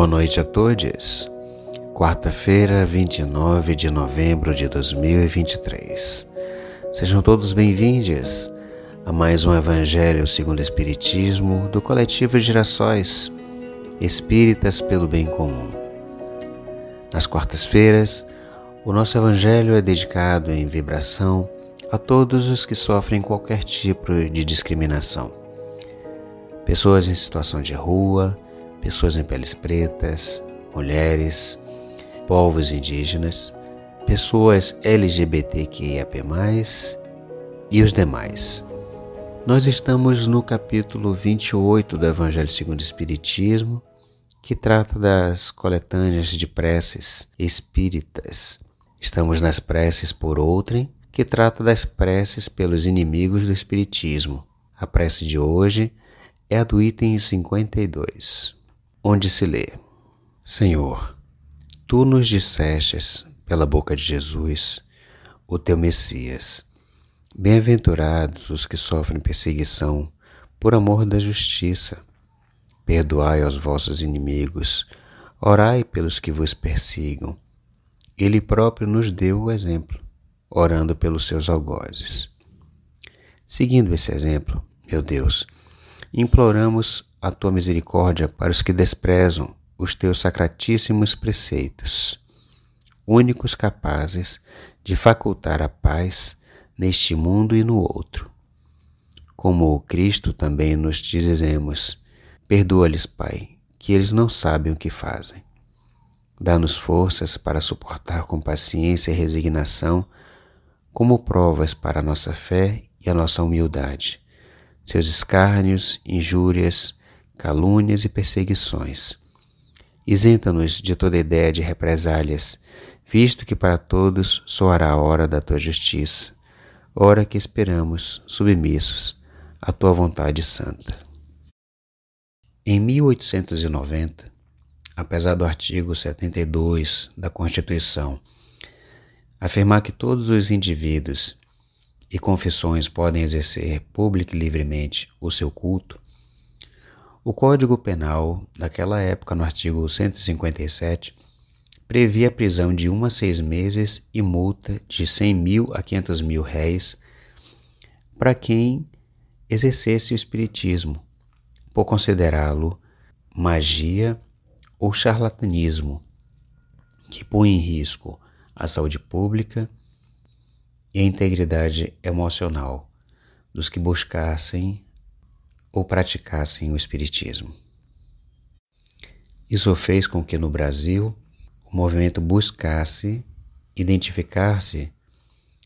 Boa noite a todos. Quarta-feira, 29 de novembro de 2023. Sejam todos bem-vindos a mais um Evangelho segundo o Espiritismo do Coletivo Girassóis Espíritas pelo Bem Comum. Nas quartas-feiras, o nosso Evangelho é dedicado em vibração a todos os que sofrem qualquer tipo de discriminação. Pessoas em situação de rua, pessoas em peles pretas, mulheres, povos indígenas, pessoas LGBTQIAP+, e os demais. Nós estamos no capítulo 28 do Evangelho segundo o Espiritismo, que trata das coletâneas de preces espíritas. Estamos nas preces por outrem, que trata das preces pelos inimigos do Espiritismo. A prece de hoje é a do item 52 onde se lê: Senhor, tu nos dissestes pela boca de Jesus, o teu Messias. Bem-aventurados os que sofrem perseguição por amor da justiça. Perdoai aos vossos inimigos, orai pelos que vos persigam. Ele próprio nos deu o exemplo, orando pelos seus algozes. Seguindo esse exemplo, meu Deus, imploramos a tua misericórdia para os que desprezam os teus sacratíssimos preceitos, únicos capazes de facultar a paz neste mundo e no outro. Como o Cristo também nos dizemos, perdoa-lhes, Pai, que eles não sabem o que fazem. Dá-nos forças para suportar com paciência e resignação, como provas para a nossa fé e a nossa humildade, seus escárnios, injúrias, calúnias e perseguições. Isenta-nos de toda ideia de represálias, visto que para todos soará a hora da tua justiça, hora que esperamos, submissos, à tua vontade santa. Em 1890, apesar do artigo 72 da Constituição afirmar que todos os indivíduos e confissões podem exercer público e livremente o seu culto, o Código Penal daquela época, no artigo 157, previa a prisão de um a seis meses e multa de 100 mil a 500 mil réis para quem exercesse o espiritismo, por considerá-lo magia ou charlatanismo, que põe em risco a saúde pública e a integridade emocional dos que buscassem ou praticassem o Espiritismo. Isso fez com que no Brasil o movimento buscasse identificar-se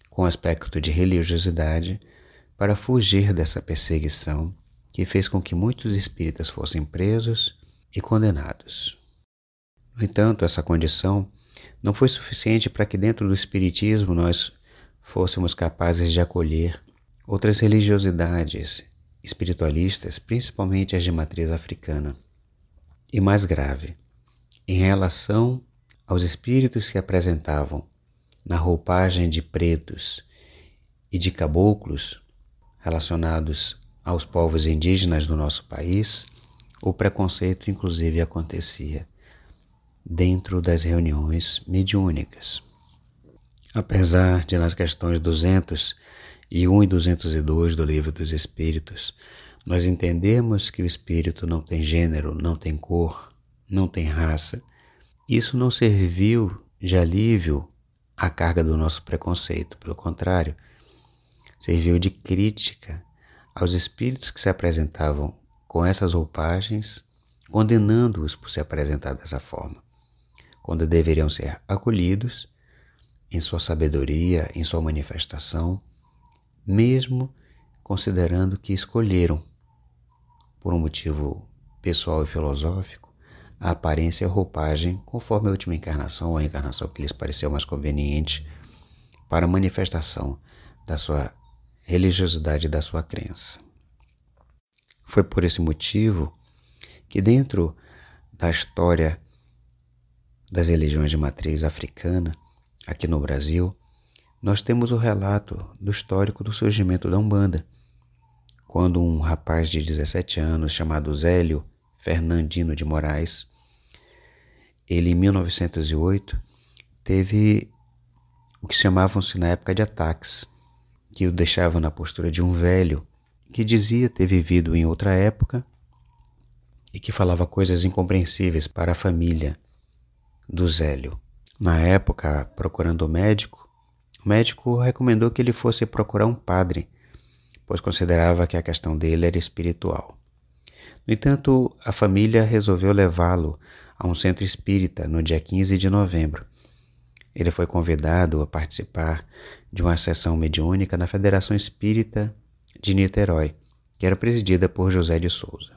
com o aspecto de religiosidade para fugir dessa perseguição que fez com que muitos espíritas fossem presos e condenados. No entanto, essa condição não foi suficiente para que dentro do Espiritismo nós fôssemos capazes de acolher outras religiosidades espiritualistas, principalmente as de matriz africana. E mais grave, em relação aos espíritos que apresentavam na roupagem de pretos e de caboclos relacionados aos povos indígenas do nosso país, o preconceito inclusive acontecia dentro das reuniões mediúnicas. Apesar de nas questões 200 e 1 e 202 do Livro dos Espíritos, nós entendemos que o espírito não tem gênero, não tem cor, não tem raça. Isso não serviu de alívio à carga do nosso preconceito, pelo contrário, serviu de crítica aos espíritos que se apresentavam com essas roupagens, condenando-os por se apresentar dessa forma, quando deveriam ser acolhidos em sua sabedoria, em sua manifestação mesmo considerando que escolheram, por um motivo pessoal e filosófico, a aparência e a roupagem conforme a última encarnação ou a encarnação que lhes pareceu mais conveniente para a manifestação da sua religiosidade e da sua crença. Foi por esse motivo que, dentro da história das religiões de matriz africana, aqui no Brasil, nós temos o relato do histórico do surgimento da Umbanda, quando um rapaz de 17 anos chamado Zélio Fernandino de Moraes ele em 1908 teve o que chamavam-se na época de ataques, que o deixavam na postura de um velho que dizia ter vivido em outra época e que falava coisas incompreensíveis para a família do Zélio. Na época, procurando o médico, o médico recomendou que ele fosse procurar um padre, pois considerava que a questão dele era espiritual. No entanto, a família resolveu levá-lo a um centro espírita no dia 15 de novembro. Ele foi convidado a participar de uma sessão mediúnica na Federação Espírita de Niterói, que era presidida por José de Souza.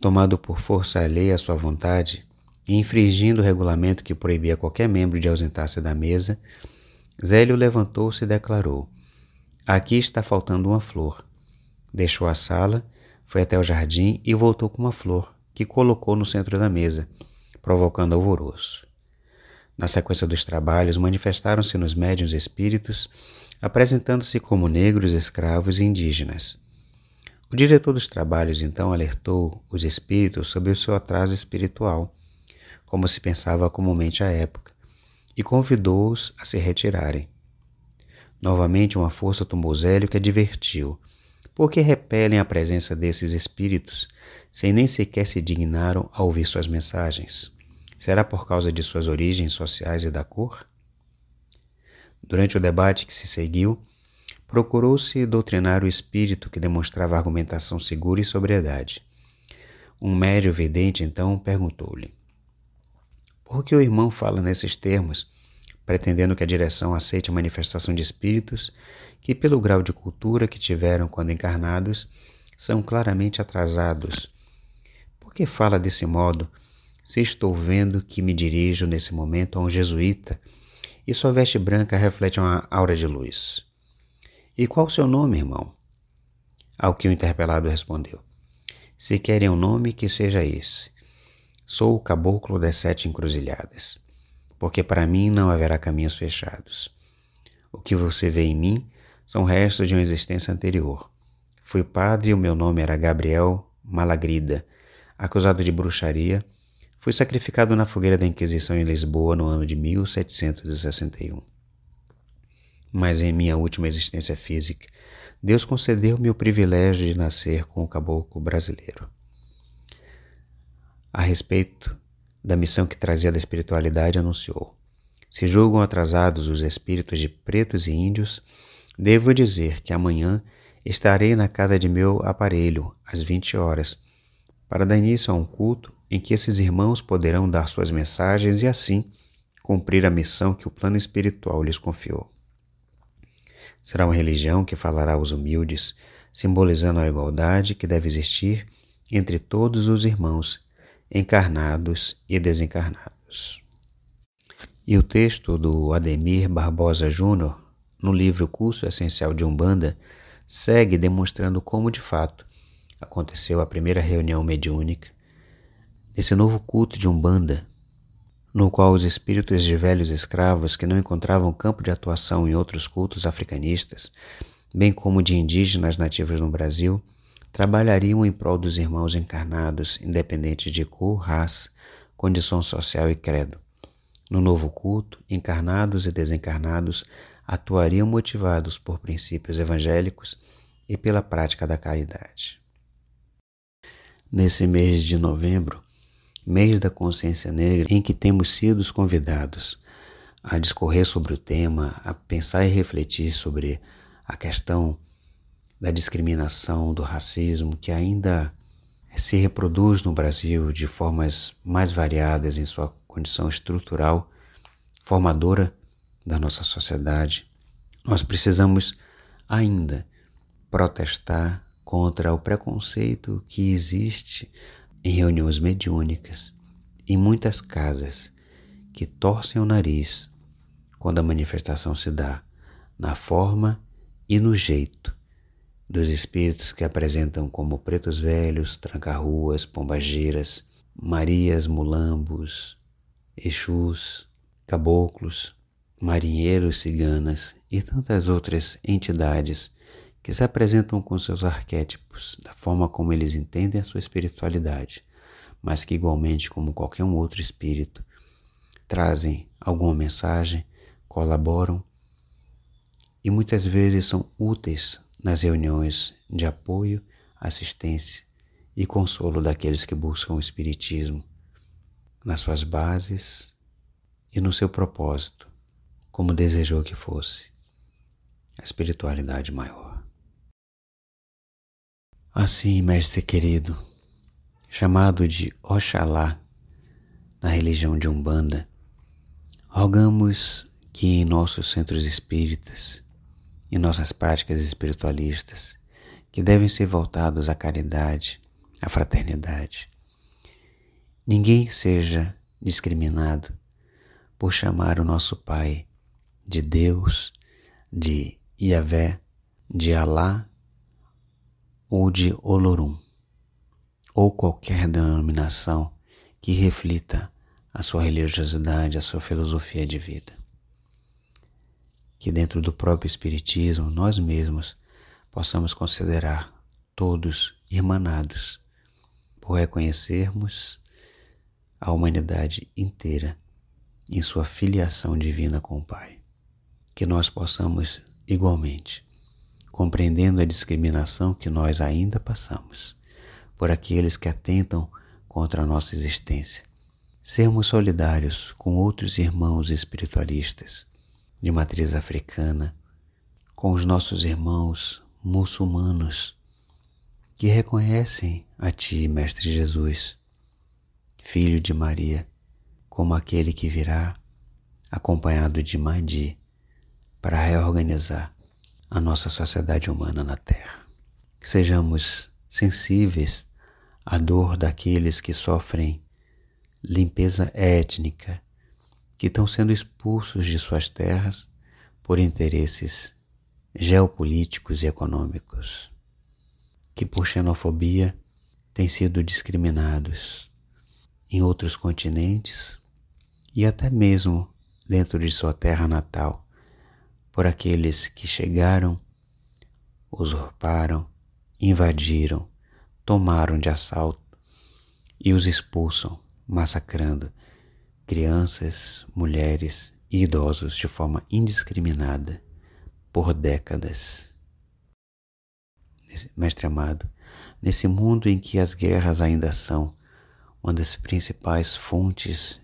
Tomado por força alheia à sua vontade e infringindo o regulamento que proibia qualquer membro de ausentar-se da mesa, Zélio levantou-se e declarou: Aqui está faltando uma flor. Deixou a sala, foi até o jardim e voltou com uma flor, que colocou no centro da mesa, provocando alvoroço. Na sequência dos trabalhos, manifestaram-se nos médiuns espíritos, apresentando-se como negros, escravos e indígenas. O diretor dos trabalhos então alertou os espíritos sobre o seu atraso espiritual, como se pensava comumente à época, e convidou-os a se retirarem. Novamente uma força que advertiu, porque repelem a presença desses espíritos, sem nem sequer se dignaram a ouvir suas mensagens. Será por causa de suas origens sociais e da cor? Durante o debate que se seguiu, procurou-se doutrinar o espírito que demonstrava argumentação segura e sobriedade. Um médio vidente então perguntou-lhe: Por que o irmão fala nesses termos, pretendendo que a direção aceite a manifestação de espíritos que, pelo grau de cultura que tiveram quando encarnados, são claramente atrasados? Por que fala desse modo? Se estou vendo que me dirijo nesse momento a um jesuíta e sua veste branca reflete uma aura de luz. E qual o seu nome, irmão? Ao que o interpelado respondeu: Se querem um nome, que seja esse. Sou o caboclo das sete encruzilhadas, porque para mim não haverá caminhos fechados. O que você vê em mim são restos de uma existência anterior. Fui padre e o meu nome era Gabriel Malagrida, acusado de bruxaria Fui sacrificado na fogueira da Inquisição em Lisboa no ano de 1761. Mas em minha última existência física, Deus concedeu-me o privilégio de nascer com o caboclo brasileiro. A respeito da missão que trazia da espiritualidade, anunciou: Se julgam atrasados os espíritos de pretos e índios, devo dizer que amanhã estarei na casa de meu aparelho às 20 horas para dar início a um culto em que esses irmãos poderão dar suas mensagens e assim cumprir a missão que o plano espiritual lhes confiou. Será uma religião que falará aos humildes, simbolizando a igualdade que deve existir entre todos os irmãos, encarnados e desencarnados. E o texto do Ademir Barbosa Júnior, no livro Curso Essencial de Umbanda, segue demonstrando como, de fato, aconteceu a primeira reunião mediúnica Nesse novo culto de Umbanda, no qual os espíritos de velhos escravos que não encontravam campo de atuação em outros cultos africanistas, bem como de indígenas nativos no Brasil, trabalhariam em prol dos irmãos encarnados, independente de cor, raça, condição social e credo. No novo culto, encarnados e desencarnados atuariam motivados por princípios evangélicos e pela prática da caridade. Nesse mês de novembro, mês da consciência negra, em que temos sido convidados a discorrer sobre o tema, a pensar e refletir sobre a questão da discriminação, do racismo que ainda se reproduz no Brasil de formas mais variadas em sua condição estrutural, formadora da nossa sociedade. Nós precisamos ainda protestar contra o preconceito que existe em reuniões mediúnicas, em muitas casas que torcem o nariz quando a manifestação se dá na forma e no jeito dos espíritos que apresentam como pretos velhos, tranca-ruas, pombageiras, marias, mulambos, exus, caboclos, marinheiros, ciganas e tantas outras entidades que se apresentam com seus arquétipos, da forma como eles entendem a sua espiritualidade, mas que, igualmente como qualquer um outro espírito, trazem alguma mensagem, colaboram e muitas vezes são úteis nas reuniões de apoio, assistência e consolo daqueles que buscam o Espiritismo nas suas bases e no seu propósito, como desejou que fosse a espiritualidade maior. Assim, mestre querido, chamado de Oxalá na religião de Umbanda, rogamos que em nossos centros espíritas e nossas práticas espiritualistas, que devem ser voltados à caridade, à fraternidade, ninguém seja discriminado por chamar o nosso Pai de Deus, de Yahvé, de Alá ou de Olorum, ou qualquer denominação que reflita a sua religiosidade, a sua filosofia de vida que dentro do próprio Espiritismo nós mesmos possamos considerar todos irmanados por reconhecermos a humanidade inteira em sua filiação divina com o Pai. Que nós possamos, igualmente, compreendendo a discriminação que nós ainda passamos por aqueles que atentam contra a nossa existência, sermos solidários com outros irmãos espiritualistas de matriz africana, com os nossos irmãos muçulmanos que reconhecem a Ti, Mestre Jesus, Filho de Maria, como aquele que virá acompanhado de Mahdi para reorganizar a nossa sociedade humana na Terra. Que sejamos sensíveis à dor daqueles que sofrem limpeza étnica que estão sendo expulsos de suas terras por interesses geopolíticos e econômicos, que por xenofobia têm sido discriminados em outros continentes e até mesmo dentro de sua terra natal por aqueles que chegaram, usurparam, invadiram, tomaram de assalto e os expulsam, massacrando crianças, mulheres e idosos de forma indiscriminada por décadas. Mestre amado, nesse mundo em que as guerras ainda são uma das principais fontes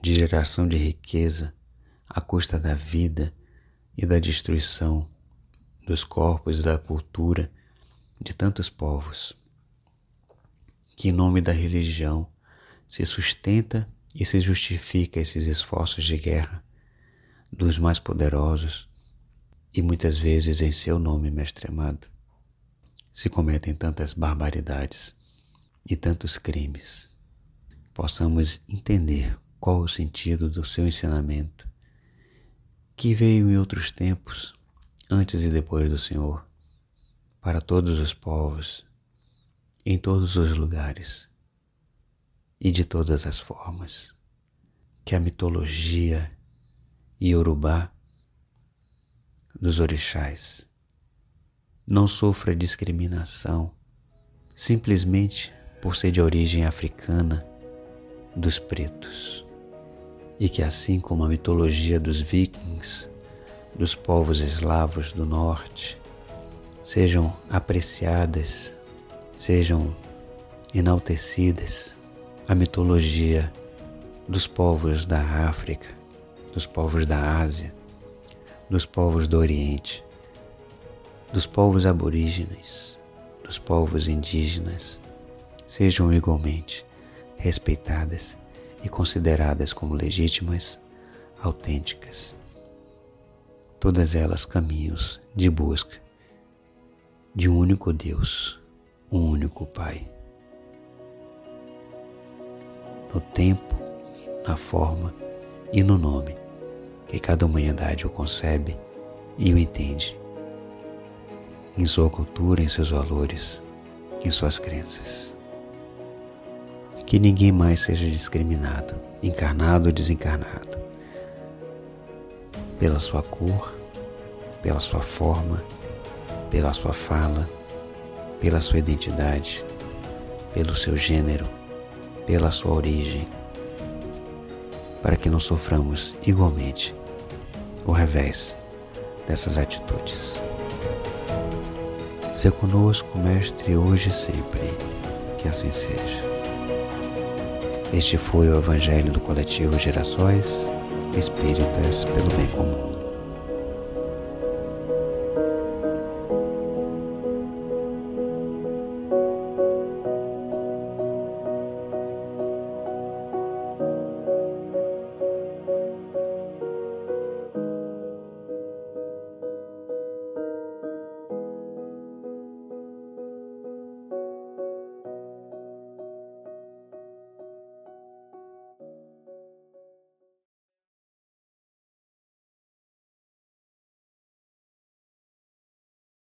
de geração de riqueza à custa da vida e da destruição dos corpos e da cultura de tantos povos, que em nome da religião se sustenta e se justifica esses esforços de guerra dos mais poderosos e muitas vezes em seu nome, mestre amado, se cometem tantas barbaridades e tantos crimes. Possamos entender qual o sentido do seu ensinamento, que veio em outros tempos, antes e depois do Senhor, para todos os povos, em todos os lugares e de todas as formas. Que a mitologia iorubá dos orixás não sofra discriminação simplesmente por ser de origem africana dos pretos. E que assim como a mitologia dos vikings, dos povos eslavos do norte, sejam apreciadas, sejam enaltecidas a mitologia dos povos da África, dos povos da Ásia, dos povos do Oriente, dos povos aborígenes, dos povos indígenas, sejam igualmente respeitadas e consideradas como legítimas, autênticas. Todas elas caminhos de busca de um único Deus, um único Pai no tempo, na forma e no nome que cada humanidade o concebe e o entende, em sua cultura, em seus valores, em suas crenças. Que ninguém mais seja discriminado, encarnado ou desencarnado, pela sua cor, pela sua forma, pela sua fala, pela sua identidade, pelo seu gênero, pela sua origem, para que não soframos igualmente o revés dessas atitudes. Seja conosco, Mestre, hoje e sempre, que assim seja. Este foi o Evangelho do Coletivo Gerações Espíritas pelo Bem Comum.